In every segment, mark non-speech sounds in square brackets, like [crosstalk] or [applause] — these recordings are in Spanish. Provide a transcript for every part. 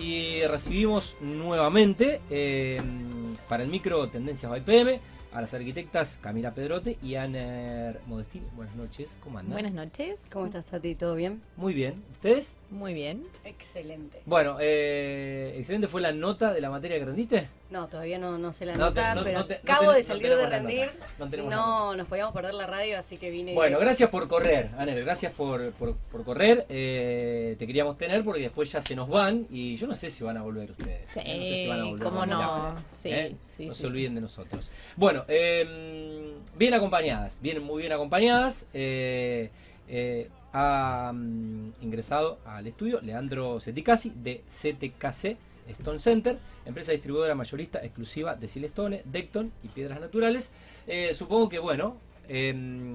y recibimos nuevamente eh, para el micro Tendencias by PM a las arquitectas Camila Pedrote y Aner Modestini. Buenas noches, ¿cómo andan? Buenas noches. ¿Cómo estás, Tati? ¿Todo bien? Muy bien, ¿ustedes? Muy bien. Excelente. Bueno, eh, excelente fue la nota de la materia que rendiste. No, todavía no, no sé la No nota, te- no- pero no te- no acabo te- de salir de rendir. No nos podíamos perder la radio, así que vine. Bueno, gracias por correr, Aner, gracias por, por, por correr. Eh, te queríamos tener porque después ya se nos van y yo no sé si van a volver ustedes. Sí, no sé si van a volver. cómo Vamos no. Sí, ¿eh? sí, no sí, se olviden de nosotros. Bueno, eh, bien acompañadas, vienen muy bien acompañadas. Eh, eh, ha mm, ingresado al estudio Leandro Ceticasi de CTKC Stone Center, empresa distribuidora mayorista exclusiva de Silestone, Decton y Piedras Naturales. Eh, supongo que, bueno, eh,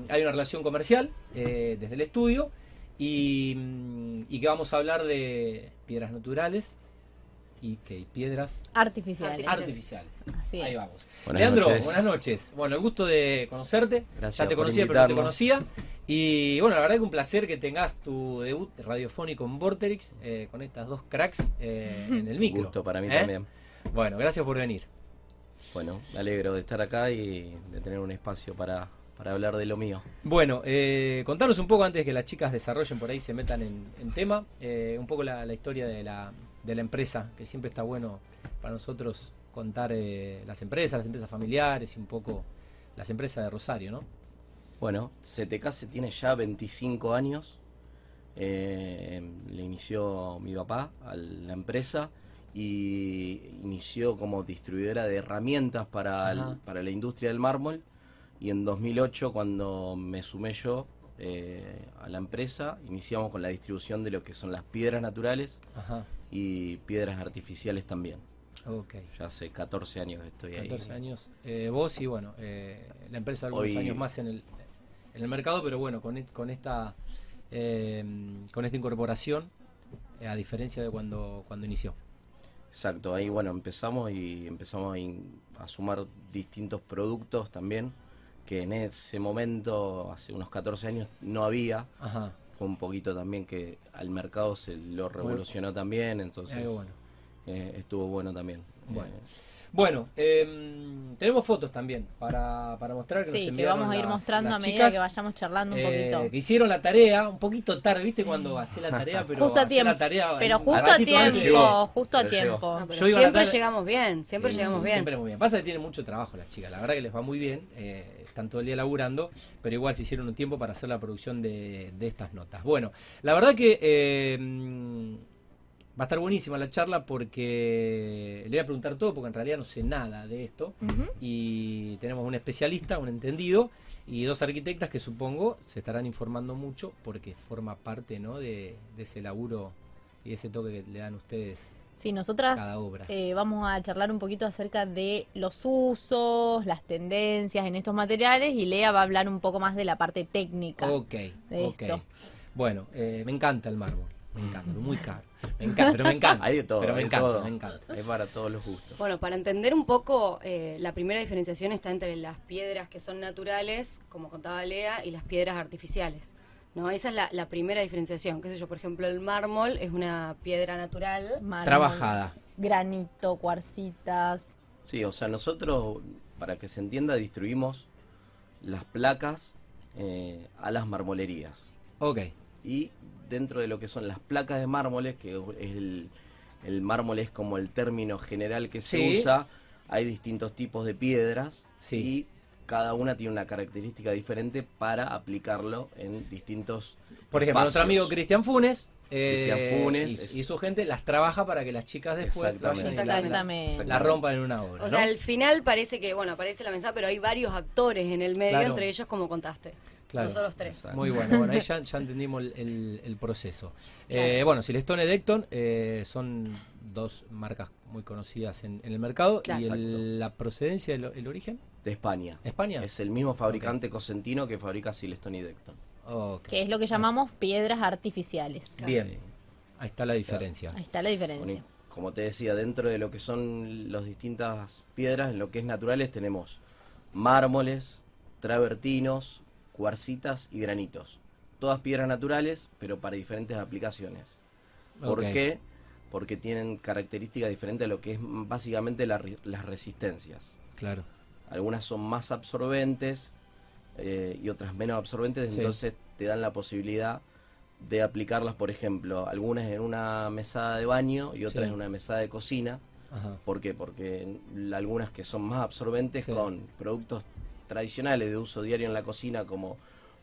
hay una relación comercial eh, desde el estudio y, mm, y que vamos a hablar de piedras naturales y que piedras Artificiales. artificiales. Así Ahí vamos. Buenas Leandro, noches. buenas noches. Bueno, el gusto de conocerte. Gracias ya te conocía, pero no te conocía. Y bueno, la verdad que un placer que tengas tu debut radiofónico en Vorterix eh, con estas dos cracks eh, en el [laughs] micro. gusto para mí ¿Eh? también. Bueno, gracias por venir. Bueno, me alegro de estar acá y de tener un espacio para, para hablar de lo mío. Bueno, eh, contanos un poco antes de que las chicas desarrollen por ahí, se metan en, en tema, un poco la, la historia de la, de la empresa, que siempre está bueno para nosotros contar eh, las empresas, las empresas familiares y un poco las empresas de Rosario, ¿no? Bueno, CTK se tiene ya 25 años. Eh, le inició mi papá a la empresa y inició como distribuidora de herramientas para, el- para la industria del mármol. Y en 2008, cuando me sumé yo eh, a la empresa, iniciamos con la distribución de lo que son las piedras naturales Ajá, y piedras artificiales también. ok. Ya hace 14 años que estoy ahí. 14 años. Eh, vos y bueno, eh, la empresa algunos Hoy- años más en el, en el mercado, pero bueno, con, con esta eh, con esta incorporación, eh, a diferencia de cuando, cuando inició. Exacto, ahí bueno, empezamos y empezamos a, sumar distintos productos también, que en ese momento, hace unos 14 años, no había. Ajá. Fue un poquito también que al mercado se lo revolucionó también, entonces Eh, bueno. Eh, estuvo bueno también. Bueno. Eh, Bueno, em, tenemos fotos también para, para mostrar que nos Sí, que enviaron vamos a ir las- mostrando a medida chicas, que vayamos charlando un eh, poquito. que hicieron la tarea un poquito tarde, ¿viste? Cuando hacé la tarea, [laughs] pero Justo a tiempo. la tarea Pero justo a tiempo, llegó, justo a pero tiempo. No, pero a siempre llegamos bien, siempre Sí, llegamos sí, bien. Siempre muy bien. Pasa que tienen mucho trabajo las chicas, la verdad que les va muy bien, eh, están todo el día laburando, pero igual se hicieron un tiempo para hacer la producción de, de estas notas. Bueno, la verdad que va a estar buenísima la charla porque le voy a preguntar todo, porque en realidad no sé nada de esto, y tenemos un especialista, un entendido, y dos arquitectas que supongo se estarán informando mucho porque forma parte ¿no? de, de ese laburo y ese toque que le dan ustedes Sí, nosotras cada obra. eh, vamos a charlar un poquito acerca de los usos, las tendencias en estos materiales y Lea va a hablar un poco más de la parte técnica. Ok, de ok. esto. Bueno, eh, me encanta el mármol. Me encanta, pero muy caro. Me encanta, pero me encanta. [laughs] Hay de todo, Pero me hay encanta, todo. me encanta. Hay para todos los gustos. Bueno, para entender un poco, eh, la primera diferenciación está entre las piedras que son naturales, como contaba Lea, y las piedras artificiales. ¿no? Esa es la, la primera diferenciación. ¿Qué sé yo? Por ejemplo, el mármol es una piedra natural. Mármol, Trabajada. Granito, cuarcitas. Sí, o sea, nosotros, para que se entienda, distribuimos las placas eh, a las marmolerías. Ok, y dentro de lo que son las placas de mármoles, que es el, el mármol es como el término general que se Sí. usa, hay distintos tipos de piedras Sí. y cada una tiene una característica diferente para aplicarlo en distintos por ejemplo, nuestro amigo Cristian Funes, eh, Cristian Funes y, su gente las trabaja para que las chicas después vayan y la- la, Exactamente. la rompan en una obra. O sea, ¿no? al final parece que, bueno, aparece la mensaje, pero hay varios actores en el medio, Claro. entre ellos como contaste. Claro. Nosotros tres. Exacto. Muy bueno, bueno, ahí ya, ya entendimos el, el- el proceso. Claro. Eh, bueno, Silestone y Decton eh, son dos marcas muy conocidas en, en el mercado. Claro. ¿Y el- la procedencia, el, el origen? de España. ¿España? Es el mismo fabricante cosentino que fabrica Silestone y Decton. Que es lo que llamamos piedras artificiales. Bien, ahí está la diferencia. Ahí está la diferencia. Como te decía, dentro de lo que son las distintas piedras, en lo que es naturales, tenemos mármoles, travertinos, cuarcitas y granitos. Todas piedras naturales, pero para diferentes aplicaciones. ¿Por qué? porque tienen características diferentes a lo que es básicamente la las resistencias. Claro. Algunas son más absorbentes eh, y otras menos absorbentes, Sí. entonces te dan la posibilidad de aplicarlas, por ejemplo, algunas en una mesada de baño y otras Sí. en una mesada de cocina. Ajá. ¿Por qué? Porque algunas que son más absorbentes Sí. con productos tradicionales de uso diario en la cocina como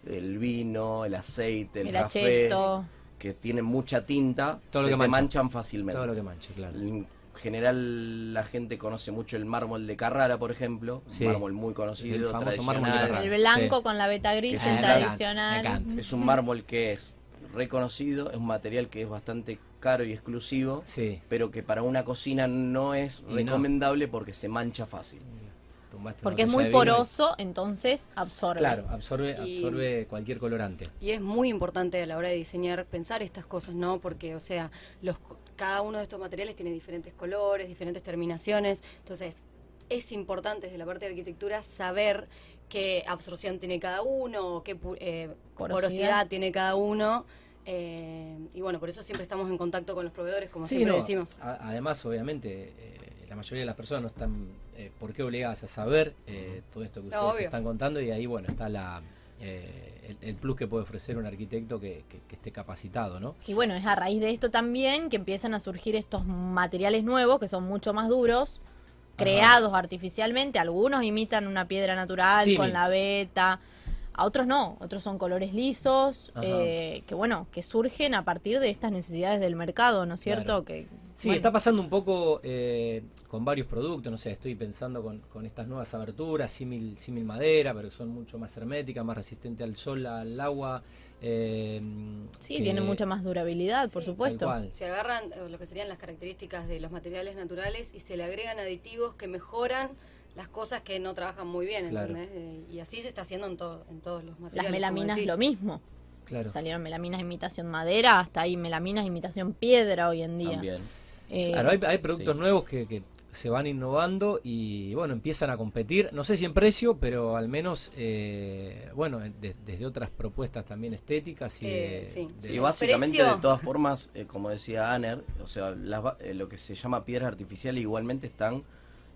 el vino, el aceite, el, El café, acheto. que tienen mucha tinta, Todo lo se que te mancha. manchan fácilmente. Todo lo que manche, claro. En general la gente conoce mucho el mármol de Carrara, por ejemplo, Sí. un mármol muy conocido, El famoso mármol de tradicional. Carrara. El blanco Sí. con la beta gris, es el un tradicional. me encanta. Es un mármol que es reconocido, es un material que es bastante caro y exclusivo, Sí. pero que para una cocina no es Y no. recomendable porque se mancha fácil. Tumbaste Porque es muy poroso, entonces absorbe. Claro, absorbe, Y- absorbe cualquier colorante. Y es muy importante a la hora de diseñar pensar estas cosas, ¿no? Porque, o sea, los, cada uno de estos materiales tiene diferentes colores, diferentes terminaciones. Entonces, es importante desde la parte de arquitectura saber qué absorción tiene cada uno, qué eh, Porosidad. porosidad. tiene cada uno. eh, y bueno, por eso siempre estamos en contacto con los proveedores, como Sí, siempre no, decimos. a- además, obviamente, eh, la mayoría de las personas no están eh, por qué obligadas a saber eh, todo esto que No, ustedes obvio. están contando y ahí, bueno, está la eh, el, el plus que puede ofrecer un arquitecto que, que- que esté capacitado, ¿no? Y bueno, es a raíz de esto también que empiezan a surgir estos materiales nuevos que son mucho más duros, creados artificialmente. Algunos imitan una piedra natural con la beta, a otros no, otros son colores lisos, eh, que bueno, que surgen a partir de estas necesidades del mercado, ¿no es cierto? Claro. Que Sí, bueno, está pasando un poco eh, con varios productos, no sé, estoy pensando con, con estas nuevas aberturas, símil, símil madera, pero que son mucho más herméticas, más resistentes al sol, al agua. eh, Sí, que- tienen mucha más durabilidad, por Sí, supuesto. Se agarran eh, lo que serían las características de los materiales naturales y se le agregan aditivos que mejoran las cosas que no trabajan muy bien, Claro. ¿entendés? Eh, y así se está haciendo en, todo, en todos los materiales. Las melaminas lo mismo. Claro. Salieron melaminas imitación madera, hasta ahí melaminas imitación piedra hoy en día. También. Eh, Claro, hay, hay productos Sí. nuevos que, que se van innovando y bueno, empiezan a competir, no sé si en precio, pero al menos, eh, bueno, de- desde otras propuestas también estéticas y Eh, de- sí. de- El básicamente precio- de todas formas, eh, como decía Aner, o sea, las eh, lo que se llama piedras artificiales igualmente están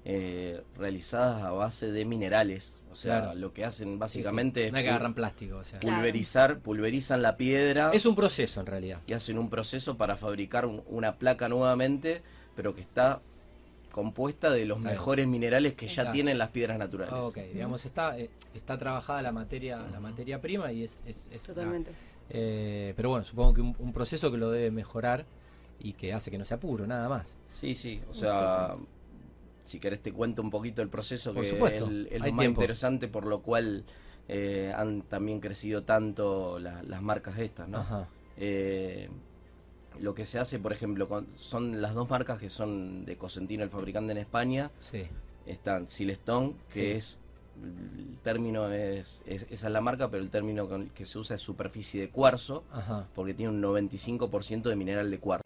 eh, realizadas a base de minerales. O sea, Claro. lo que hacen sí, sí. básicamente no hay que es agarrar plástico, o sea. Claro. pulverizar, pulverizan la piedra Es un proceso en realidad. y hacen un proceso para fabricar un- una placa nuevamente, pero que está compuesta de los Está bien. mejores minerales que ya Claro. tienen las piedras naturales. Ah, ok, digamos, está, eh, está trabajada la materia, la materia prima y es... es, es Totalmente. eh, pero bueno, supongo que un, un proceso que lo debe mejorar y que hace que no sea puro, nada más. Sí, sí, o sea, si querés te cuento un poquito el proceso Por que supuesto, es, es lo más tiempo. interesante por lo cual eh, han también crecido tanto la- las marcas estas, ¿no? Ajá. Eh, lo que se hace, por ejemplo, con- son las dos marcas que son de Cosentino, el fabricante en España, Sí. están Silestone, que Sí. es el término es, es- esa es la marca, pero el término con- que se usa es superficie de cuarzo, Ajá. porque tiene un 95% de mineral de cuarzo.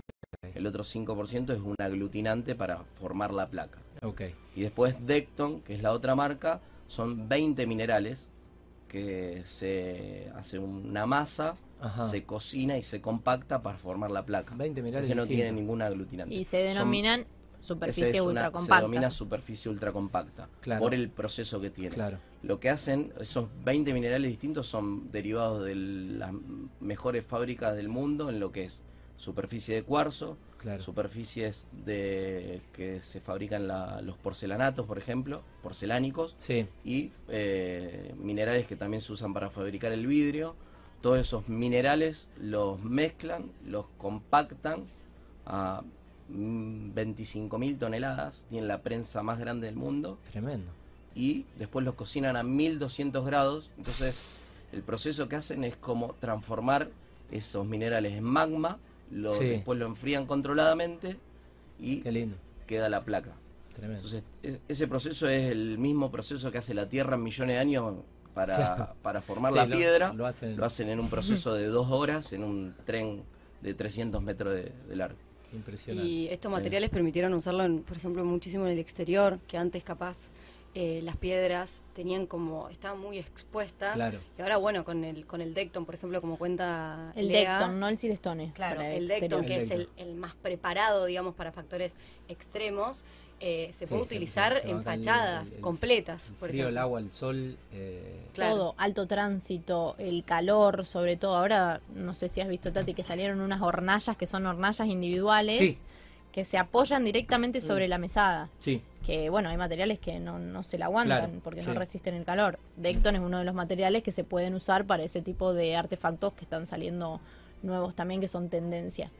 El otro 5% es un aglutinante para formar la placa. Ok. Y después Decton, que es la otra marca, son 20 minerales que se hace una masa, Ajá. se cocina y se compacta para formar la placa. 20 minerales Ese no tiene ningún aglutinante. y se denominan superficie es una- ultra Se compacta. denomina superficie ultra compacta Claro. por el proceso que tiene. Claro. Lo que hacen, esos 20 minerales distintos son derivados de las mejores fábricas del mundo en lo que es superficie de cuarzo, Claro. superficies de que se fabrican la- los porcelanatos, por ejemplo, porcelánicos, Sí. y eh, minerales que también se usan para fabricar el vidrio. Todos esos minerales los mezclan, los compactan a 25.000 toneladas, tienen la prensa más grande del mundo, Tremendo. y después los cocinan a 1200 grados. Entonces, el proceso que hacen es como transformar esos minerales en magma, lo, Sí. después lo enfrían controladamente y Qué lindo. queda la placa. Tremendo. Entonces, e- ese proceso es el mismo proceso que hace la Tierra en millones de años para, para formar Sí, la lo- piedra. lo hacen- lo hacen en un proceso de dos horas en un tren de 300 metros de, de largo. Impresionante. Y estos materiales permitieron usarlo, en, por ejemplo, muchísimo en el exterior, que antes capaz eh, las piedras tenían como, estaban muy expuestas. Claro. Y ahora, bueno, con el, con el Decton, por ejemplo, como cuenta El Lea, Decton, no el Silestone. Claro, el. Decton, que El es el, el más preparado, digamos, para factores extremos, eh, se Sí, puede utilizar se- se en fachadas el- el- completas. El por frío, el ejemplo. agua, el sol. eh, Claro. Todo, alto tránsito, el calor, sobre todo. Ahora, no sé si has visto, Tati, que salieron unas hornallas que son hornallas individuales Sí. Que se apoyan directamente sobre Mm. la mesada. sí, Que bueno, hay materiales que no, no se la aguantan Claro, porque sí. no resisten el calor. Decton es uno de los materiales que se pueden usar para ese tipo de artefactos que están saliendo nuevos también, que son tendencia.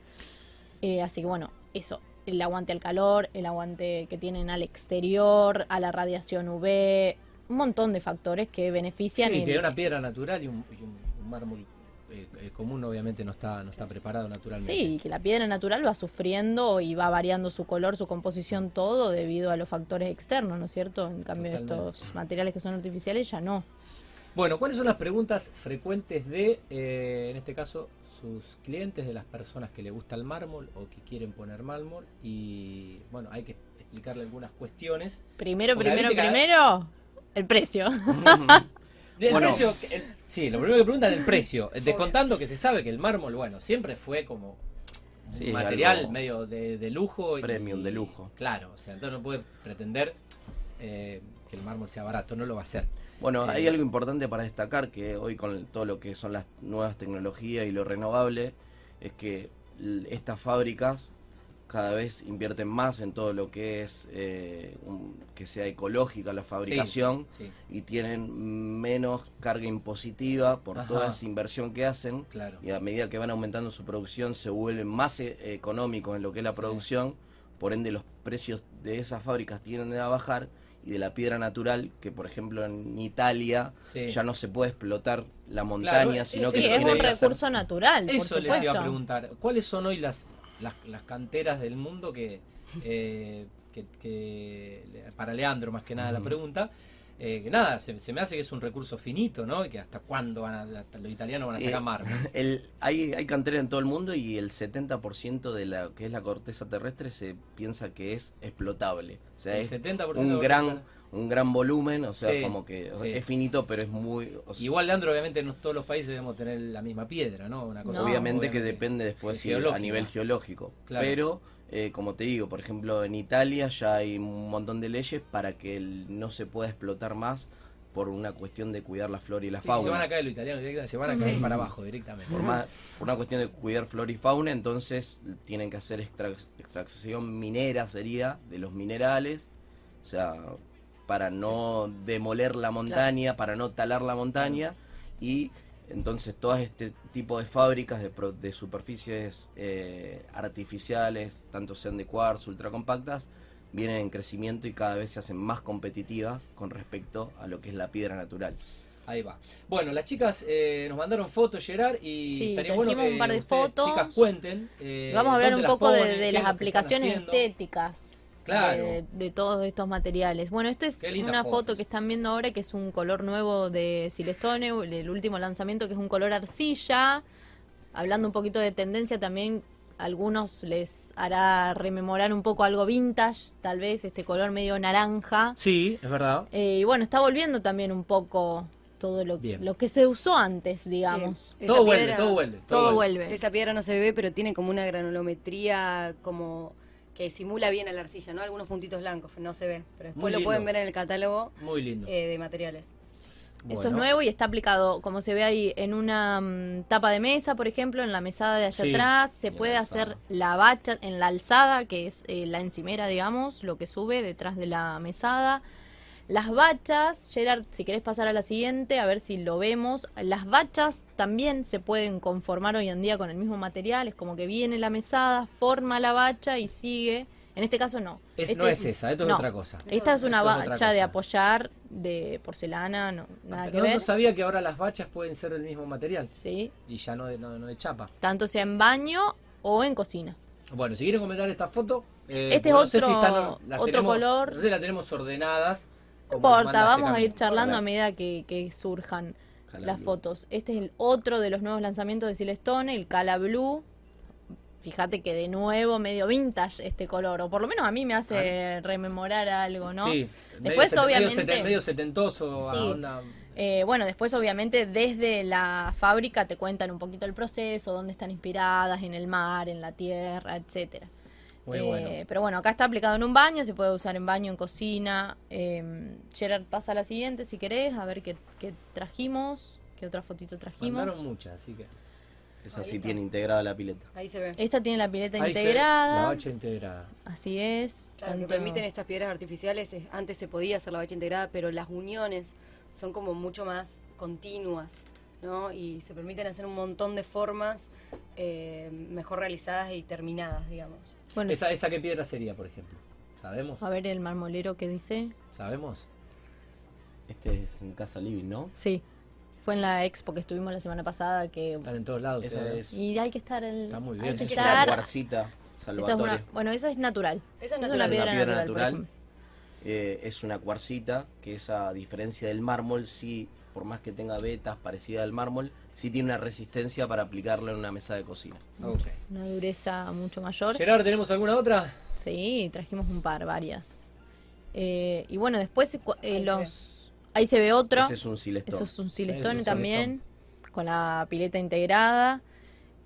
Eh, así que bueno, eso. El aguante al calor, el aguante que tienen al exterior, a la radiación UV, un montón de factores que benefician. sí el- una piedra natural y un, y un- un mármol eh, eh, común obviamente no está, no está preparado naturalmente. Sí, que la piedra natural va sufriendo y va variando su color, su composición, todo debido a los factores externos, ¿no es cierto? En cambio, Totalmente. estos materiales que son artificiales ya no. Bueno, ¿cuáles son las preguntas frecuentes de, eh, en este caso, sus clientes, de las personas que le gusta el mármol o que quieren poner mármol? Y bueno, hay que explicarle algunas cuestiones. Primero, Porque primero, primero, el precio. [laughs] El Bueno. precio, el- sí, lo primero que preguntan es el precio, eh, descontando que se sabe que el mármol, bueno, siempre fue como Sí, material medio de, de lujo. y- premium, de lujo. Claro, o sea, entonces no puede pretender eh, que el mármol sea barato, no lo va a hacer. Bueno, Eh, hay algo importante para destacar que hoy con todo lo que son las nuevas tecnologías y lo renovable, es que estas fábricas cada vez invierten más en todo lo que es eh, un- que sea ecológica la fabricación Sí, y tienen menos carga impositiva por Ajá. toda esa inversión que hacen claro. y a medida que van aumentando su producción se vuelven más eh, económicos en lo que es la Sí. producción, por ende los precios de esas fábricas tienden a bajar y de la piedra natural, que por ejemplo en Italia Sí. ya no se puede explotar la montaña, Claro, sino eh, que Sí, eso se es un que hacer- recurso natural, por Eso les iba a preguntar. ¿Cuáles son hoy las, las, las canteras del mundo que, eh, que, que- para Leandro más que nada la pregunta? eh, que nada, se, se me hace que es un recurso finito, ¿no? Y que hasta cuándo van a, hasta los italianos van a sacar mármol. [laughs] El, hay, hay cantera en todo el mundo y el 70% de la que es la corteza terrestre se piensa que es explotable. O sea, El es 70% de un gran. Un gran volumen, o sea, Sí, como que sí. es finito, pero es muy... o sea, Igual, Leandro, obviamente no todos los países debemos tener la misma piedra, ¿no? Una cosa No. obviamente, que depende después Es sí, a nivel geológico. Claro. Pero, eh, como te digo, por ejemplo, en Italia ya hay un montón de leyes para que el- no se pueda explotar más por una cuestión de cuidar la flora y la Sí, fauna. se van a caer los italianos directamente, se van a caer Sí. para abajo directamente. por, más, por una cuestión de cuidar flora y fauna, entonces tienen que hacer extrac- extracción minera, sería, de los minerales, o sea, para no demoler la montaña, para no talar la montaña, y entonces todo este tipo de fábricas de, pro- de superficies eh, artificiales, tanto sean de cuarzo, ultracompactas, vienen en crecimiento y cada vez se hacen más competitivas con respecto a lo que es la piedra natural. Ahí va. Bueno, las chicas eh, nos mandaron fotos, Gerard, y Sí, estaría bueno que un par de ustedes, fotos. chicas cuenten. eh, Vamos a hablar un poco de, ponen, de las aplicaciones estéticas Claro. de, de todos estos materiales. Bueno, esto es una fotos. foto que están viendo ahora que es un color nuevo de Silestone, el último lanzamiento que es un color arcilla. Hablando un poquito de tendencia también, algunos les hará rememorar un poco algo vintage, tal vez este color medio naranja. Sí, es verdad. Eh, y bueno, está volviendo también un poco todo lo, Bien. lo que se usó antes, digamos. Todo vuelve, todo vuelve. Todo vuelve. Esa piedra no se ve, pero tiene como una granulometría como que simula bien a la arcilla, ¿no? Algunos puntitos blancos, no se ve, pero Muy después lo lindo. pueden ver en el catálogo Muy lindo. eh, de materiales. Eso es nuevo y está aplicado, como se ve ahí, en una mm, tapa de mesa, por ejemplo, en la mesada de allá Sí, atrás. Se la puede hacer la bacha en la alzada, que es eh, la encimera, digamos, lo que sube detrás de la mesada. Las bachas, Gerard, si querés pasar a la siguiente, a ver si lo vemos. Las bachas también se pueden conformar hoy en día con el mismo material. Es como que viene la mesada, forma la bacha y sigue. En este caso no. Es- Este no es esa, esto es no. otra cosa. Esta es una Esto es otra bacha de apoyar de porcelana, no, nada que no, ver. no sabía que ahora las bachas pueden ser del mismo material Sí, y ya no de, no, no de chapa. tanto sea en baño o en cocina. Bueno, si quieren comentar esta foto, eh, Este es no sé otro- si están- otro tenemos- color. No sé si las tenemos ordenadas. No importa, vamos a ir charlando a medida que, que surjan Cala las Blue. fotos. Este es el otro de los nuevos lanzamientos de Silestone, el Cala Blue. fíjate que de nuevo medio vintage este color, o por lo menos a mí me hace rememorar algo, ¿no? Sí, Después, medio, obviamente- Medio, seten- medio setentoso. a Sí. onda- Eh, bueno, después obviamente desde la fábrica te cuentan un poquito el proceso, dónde están inspiradas, en el mar, en la tierra, etcétera. Muy Eh, bueno. Pero bueno, acá está aplicado en un baño, se puede usar en baño, en cocina. Eh, Gerard, pasa a la siguiente si querés, a ver qué, qué trajimos, qué otra fotito trajimos. Mandaron muchas, así que. Esa sí tiene integrada la pileta. Ahí se ve. Esta tiene la pileta Ahí se- integrada, la bacha integrada. así es. Claro, lo que tanto- permiten estas piedras artificiales es, antes se podía hacer la bacha integrada, pero las uniones son como mucho más continuas, ¿no? Y se permiten hacer un montón de formas eh, mejor realizadas y terminadas, digamos. Bueno, ¿Esa, ¿Esa qué piedra sería, por ejemplo? ¿Sabemos? a ver el marmolero que dice. ¿Sabemos? Este es en Casa Living, ¿no? Sí, fue en la expo que estuvimos la semana pasada que... Están en todos lados. Esa ustedes. es, Y hay que estar en... Está muy hay bien. que es estar- cuarcita esa es una, bueno, esa es natural. Esa es una natural. piedra, Es una piedra natural. Eh, es una cuarcita que esa a diferencia del mármol, sí, por más que tenga vetas parecidas al mármol, sí tiene una resistencia para aplicarla en una mesa de cocina. Una dureza mucho mayor. Gerard, ¿tenemos alguna otra? Sí, trajimos un par, varias. Eh, y bueno, después cu- eh, Ahí se los... Ahí se ve otro. Ese es un silestón. Eso es un Eso silestone es un también, con la pileta integrada.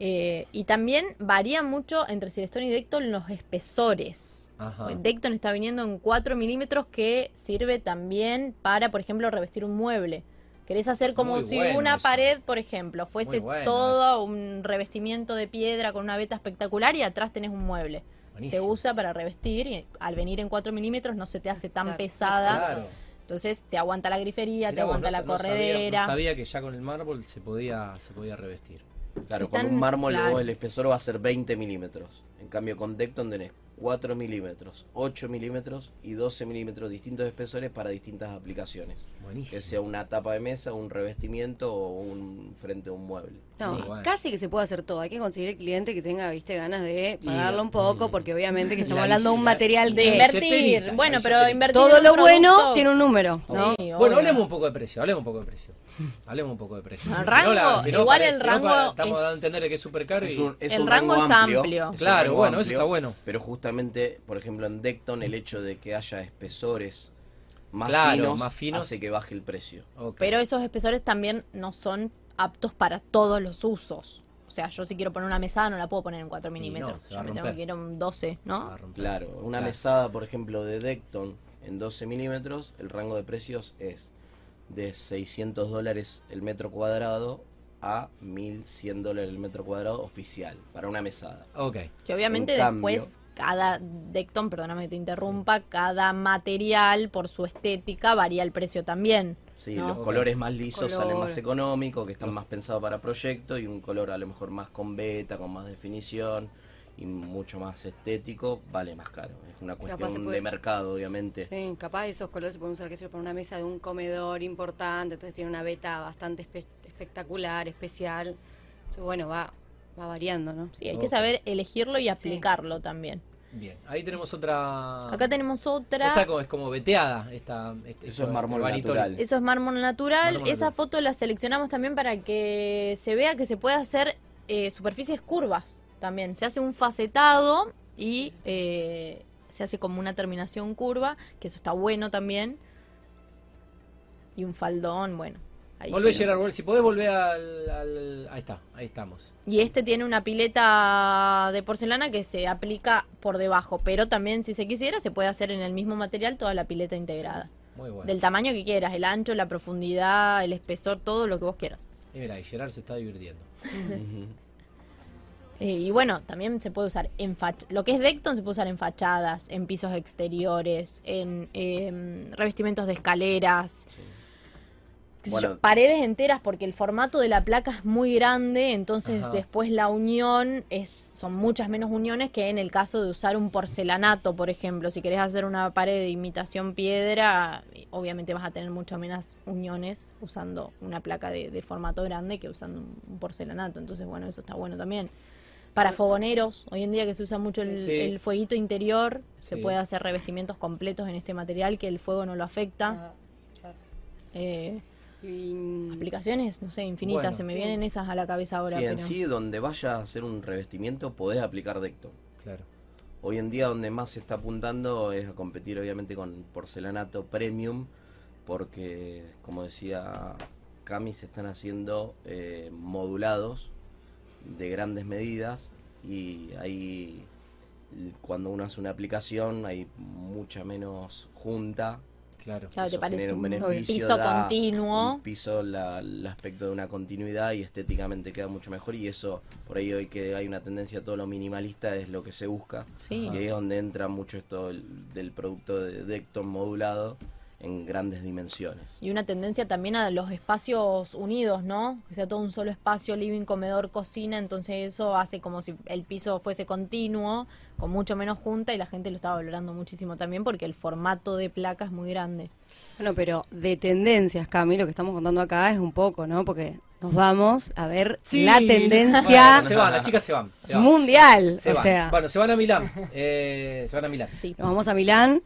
Eh, y también varía mucho entre silestone y Decton los espesores. Ajá. Decton está viniendo en 4 milímetros que sirve también para, por ejemplo, revestir un mueble. Querés hacer como Muy si bueno una eso. pared, por ejemplo, fuese bueno todo un revestimiento de piedra con una veta espectacular y atrás tenés un mueble. Buenísimo. Se usa para revestir y al venir en 4 milímetros no se te hace tan Claro, pesada. Claro. Entonces te aguanta la grifería, te Mirá aguanta no la sa- no sabía- corredera. No sabía, que ya con el mármol se podía, se podía revestir. Claro, Si con están- un mármol claro. el espesor va a ser 20 milímetros. En cambio con Decton tenés 4 milímetros, 8 milímetros y 12 milímetros distintos espesores para distintas aplicaciones. Buenísimo. Que sea una tapa de mesa, un revestimiento o un frente a un mueble. No, Sí, bueno. casi que se puede hacer todo. Hay que conseguir el cliente que tenga, viste, ganas de Y- pagarlo un poco, mm. porque obviamente que estamos la hablando de un material de de... Inver- invertir. Bueno, pero invertir Todo lo bueno tiene un número, ¿no? Sí, Bueno, hablemos un poco de precio, hablemos un poco de precio. [laughs] Hablemos un poco de precio. El Si rango, no si no igual el si no rango estamos es- dando a entender que es súper caro y... Es un, es El un rango es amplio. es Claro, rango bueno, eso está bueno. Pero justamente, por ejemplo, en Decton el hecho de que haya espesores más, Claro, finos, más finos. hace que baje el precio. Pero esos espesores también no son aptos para todos los usos. O sea, yo si quiero poner una mesada no la puedo poner en 4 no, milímetros. Yo me tengo que ir a un 12, Va a ¿no? Claro, una Claro. mesada, por ejemplo, de Decton en 12 milímetros, el rango de precios es de 600 dólares el metro cuadrado a 1100 dólares el metro cuadrado oficial para una mesada. Ok. Que obviamente En cambio- después cada Decton, perdóname que te interrumpa, cada material por su estética varía el precio también. Sí, No. los colores más lisos Color. salen más económicos, que están más pensados para proyectos, y un color a lo mejor más con beta, con más definición y mucho más estético, vale más caro. Es una cuestión puede- de mercado, obviamente. Sí, capaz esos colores se pueden usar qué sé yo, para una mesa de un comedor importante, entonces tiene una beta bastante espe- espectacular, especial. Entonces, bueno, va, va variando, ¿no? Sí, hay que saber elegirlo y Sí. aplicarlo también. Bien. Ahí tenemos otra... Acá tenemos otra. Esta como, es como veteada. Esta, este- Eso esto, es mármol este natural. Eso es mármol natural. Mármol Esa natural. foto la seleccionamos también para que se vea que se puede hacer eh, superficies curvas también. Se hace un facetado y eh, se hace como una terminación curva, que eso está bueno también. Y un faldón, bueno. ahí Volvé, sí. Gerard, si podés volver al, al- Ahí está, ahí estamos. Y este tiene una pileta de porcelana que se aplica por debajo, pero también si se quisiera se puede hacer en el mismo material toda la pileta integrada. Muy bueno. Del tamaño que quieras, el ancho, la profundidad, el espesor, todo lo que vos quieras. Y mira, y Gerard se está divirtiendo. [laughs] Eh, y bueno, también se puede usar en lo que es Decton se puede usar en fachadas, en pisos exteriores, en em, revestimientos de escaleras, Sí. qué sé Bueno. yo, paredes enteras porque el formato de la placa es muy grande, entonces Ajá. después la unión es son muchas menos uniones que en el caso de usar un porcelanato, por ejemplo, si querés hacer una pared de imitación piedra, eh, obviamente vas a tener muchas menos uniones usando una placa de, de formato grande que usando un porcelanato, entonces bueno, eso está bueno también. Para fogoneros, hoy en día que se usa mucho el, Sí. el fueguito interior, se puede hacer revestimientos completos en este material que el fuego no lo afecta. Ah, claro. Eh, Y, Aplicaciones, no sé, infinitas, Bueno, se me sí. vienen esas a la cabeza ahora. Sí, en pero- sí, donde vayas a hacer un revestimiento, podés aplicar Decton. Claro. Hoy en día donde más se está apuntando es a competir obviamente con porcelanato premium, porque como decía Cami, se están haciendo eh, modulados de grandes medidas y ahí cuando uno hace una aplicación hay mucha menos junta. Claro. Claro, te parece un beneficio, piso da continuo. Un piso, la- el aspecto de una continuidad y estéticamente queda mucho mejor y eso, por ahí hoy que hay una tendencia a todo lo minimalista es lo que se busca. Sí. Y ahí es donde entra mucho esto del, del producto de Decton modulado en grandes dimensiones. Y una tendencia también a los espacios unidos, ¿no? Que sea todo un solo espacio, living, comedor, cocina, entonces eso hace como si el piso fuese continuo, con mucho menos junta y la gente lo estaba valorando muchísimo también porque el formato de placa es muy grande. bueno, pero de tendencias, Cami, lo que estamos contando acá es un poco, ¿no? Porque nos vamos a ver Sí. la Bueno, tendencia se van, las chicas se van. Se van. mundial. Se o van. sea, Bueno, se van a Milán. eh, se van a Milán. Sí. nos vamos a Milán.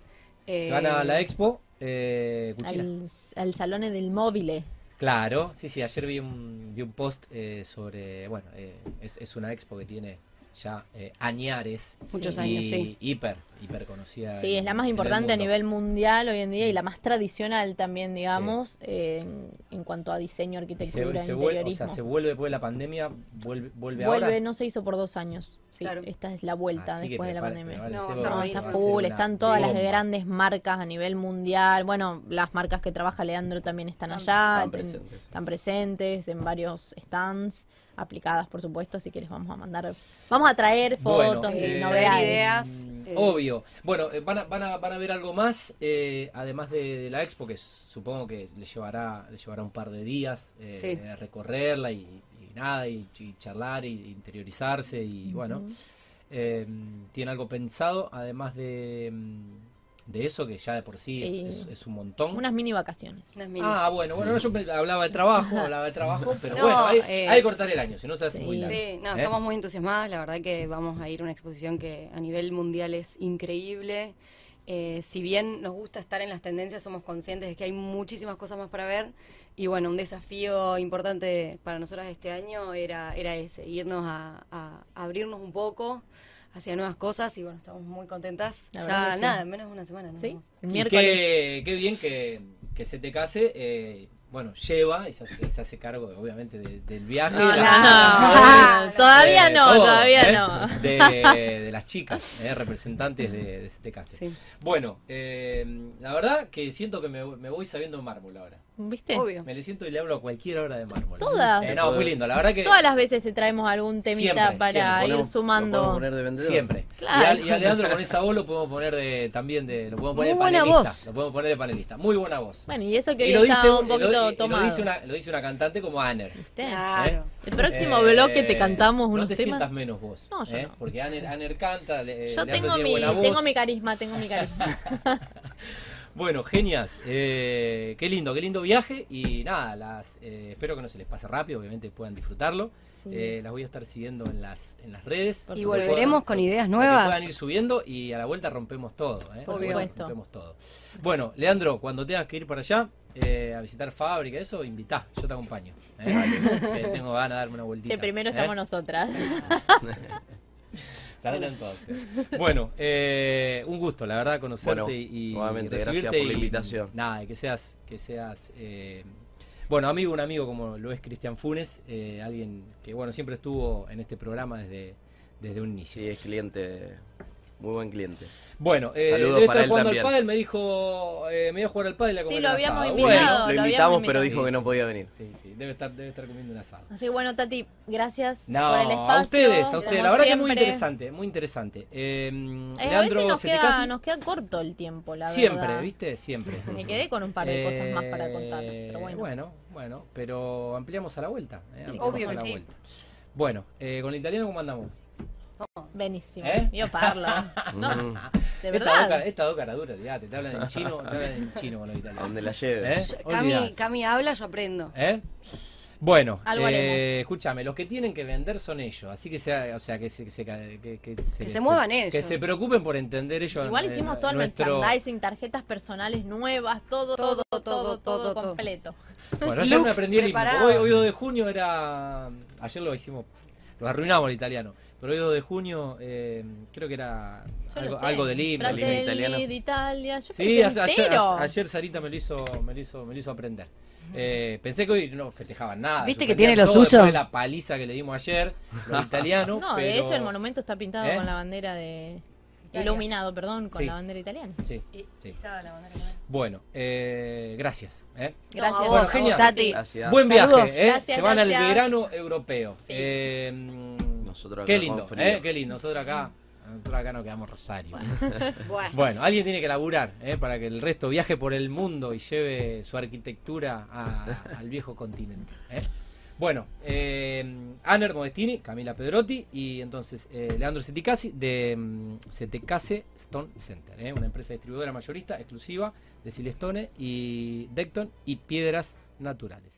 eh, Se van a la expo. Eh. Al, al salón del móvil. Claro, sí, sí, ayer vi un, vi un post eh, sobre, bueno, eh, es, es una expo que tiene ya eh, añares. Muchos y años, sí. Hiper, hiper conocida. Sí, en- es la más importante a nivel mundial hoy en día y la más tradicional también, digamos, eh, en, en cuanto a diseño, Y arquitectura, se, se vuelve, o sea, se vuelve después de la pandemia, vuelve, vuelve, Vuelve, ahora. no se hizo por dos años. Sí, Claro. esta es la vuelta Así que después de la pandemia. prepárense No, está No, full, están todas las de bomba. grandes marcas a nivel mundial. Bueno, las marcas que trabaja Leandro también están Están- allá, están en- presentes. están presentes en varios stands, aplicadas por supuesto, así que les vamos a mandar, vamos a traer Bueno, fotos y eh, novedades. ideas. Eh. Obvio. Bueno, eh, van, a, van, a, van a ver algo más, eh, además de, de la expo, que supongo que les llevará, les llevará un par de días eh, Sí. eh, recorrerla y, y nada, y, y charlar y interiorizarse y bueno. Eh, ¿Tiene algo pensado, además de, mm, de eso, que ya de por sí, es- Sí. Es, es un montón? Unas mini vacaciones. unas mini- Ah, bueno, bueno, yo hablaba de trabajo, hablaba de trabajo, pero No, bueno, hay, eh, hay que cortar el año, si no se hace sí. muy largo. Sí, no, ¿eh? estamos muy entusiasmadas. La verdad que vamos a ir a una exposición que a nivel mundial es increíble. Eh, si bien nos gusta estar en las tendencias, somos conscientes de que hay muchísimas cosas más para ver. Y bueno, un desafío importante para nosotras este año era, era ese, irnos a, a abrirnos un poco hacia nuevas cosas. Y bueno, estamos muy contentas. La ya sí. nada, en menos de una semana. nos ¿Sí? El miércoles. qué, qué bien que, que se te case. eh, bueno, lleva y se hace, se hace cargo, obviamente, de- del viaje. No, no, no, vacaciones, todavía no, todo, todavía ¿eh? no. De, [laughs] de las chicas, eh, representantes de, de Se te case. Sí, Bueno, eh, la verdad que siento que me, me voy sabiendo mármol ahora. ¿Viste? obvio. Me le siento y le hablo a cualquier hora de mármol. Todas. Eh, no, muy lindo. La verdad que Todas las veces te traemos algún temita Siempre, para siempre. ir Ponemos- ¿lo sumando. podemos poner de vendedor? siempre. Claro. Y, a, y a Leandro con esa voz lo podemos poner de también de lo podemos poner Muy de buena panelista. voz. Lo podemos poner de panelista. Muy buena voz. Bueno, y eso que y hoy lo está dice, un poquito lo- lo tomado. dice una, lo dice una cantante como Aner. ¿Viste? Claro. El próximo Eh, bloque te cantamos no unos te sientas menos vos. No, yo ¿eh? no. Porque Aner, Aner canta. le- Yo tengo mi, buena voz. tengo mi carisma, tengo mi carisma. [laughs] Bueno, genias. Eh, qué lindo, qué lindo viaje. Y nada, las eh, espero que no se les pase rápido, obviamente puedan disfrutarlo. Sí. Eh, las voy a estar siguiendo en las, en las redes. Y volveremos con ideas nuevas. puedan ir subiendo y a la vuelta rompemos todo. ¿eh? Por supuesto. Rompemos todo. Bueno, Leandro, cuando tengas que ir para allá eh, a visitar fábrica, eso, invitá, yo te acompaño. ¿eh? Que [laughs] tengo ganas de darme una vueltita. Que primero ¿eh? estamos nosotras. [laughs] [laughs] Saludan todos ustedes. Bueno, eh, un gusto, la verdad, conocerte Bueno, y, y nuevamente, gracias por la y, invitación. Nada, que seas, que seas, eh, bueno, amigo, un amigo como lo es Cristian Funes, eh, alguien que, bueno, siempre estuvo en este programa desde, desde un inicio. Sí, es cliente, muy buen cliente. Bueno, eh, Saludos debe para estar él jugando también. al pádel, me dijo, eh, me iba a jugar al pádel y a Sí, lo habíamos asado. invitado. Bueno, lo lo habíamos invitamos, pero invitado. dijo que no podía venir. Sí, sí, debe estar, debe estar comiendo un asado. Así que bueno, Tati, gracias No, por el espacio. a ustedes, a ustedes. La verdad que es muy siempre. interesante, muy interesante. Eh, Eh, a Leandro veces nos queda, nos queda corto el tiempo, la siempre, verdad. ¿viste? Siempre. [laughs] Me quedé con un par de cosas más para contar, pero bueno. Bueno, bueno, pero ampliamos a la vuelta. eh, ampliamos Obvio a que la sí. vuelta. Bueno, eh, con el italiano, ¿cómo andamos? Buenísimo. ¿Eh? Yo parlo. [laughs] No, Mm, de Esta dos, verdad. esta dos caraduras, ya, te hablan en chino, te hablan en chino con los italianos. donde la lleve. ¿Eh? Cami. Cami habla, yo aprendo. ¿Eh? Bueno, eh, escúchame, los que tienen que vender son ellos, así que sea, o sea, que se, que se, que, que se, Que se muevan ellos. Que se preocupen por entender ellos. Igual eh, hicimos todo el nuestro... merchandising, tarjetas personales nuevas, todo, todo, todo, todo, todo, todo. completo. Bueno, ayer me aprendí el himno. Hoy, hoy 2 de junio era. Ayer lo hicimos. Lo arruinamos el italiano. Pero hoy 2 de junio, eh, creo que era algo, algo del himno. Fratelli del himno. italiano. Fratelli d'Italia. Yo Sí, pensé ayer, ayer, Sarita me lo hizo, me lo hizo, me lo hizo aprender. Eh, pensé que hoy no festejaban nada. Viste que tiene lo todo suyo. después de la paliza que le dimos ayer, los [laughs] italianos. No, de hecho el monumento está pintado ¿Eh? con la bandera de... Italia. Iluminado, perdón, con Sí. la bandera italiana. Sí, Y- sí. izada la bandera italiana. Bueno, eh, gracias. ¿eh? Gracias. a vos, Bueno, a vos, genial. Tati. Gracias. Buen viaje. ¿eh? Gracias, Se van al verano europeo. Sí. Nosotros acá qué lindo, frío. ¿eh? Qué lindo. Nosotros acá, nosotros acá nos quedamos Rosario. [laughs] Bueno. Bueno, alguien tiene que laburar ¿eh? para que el resto viaje por el mundo y lleve su arquitectura a- al viejo continente. ¿eh? Bueno, eh, Aner Modestini, Camila Pedrotti y entonces eh, Leandro Seticasi de mm, Setecase Stone Center, ¿eh? una empresa distribuidora mayorista exclusiva de Silestone y Decton y piedras naturales.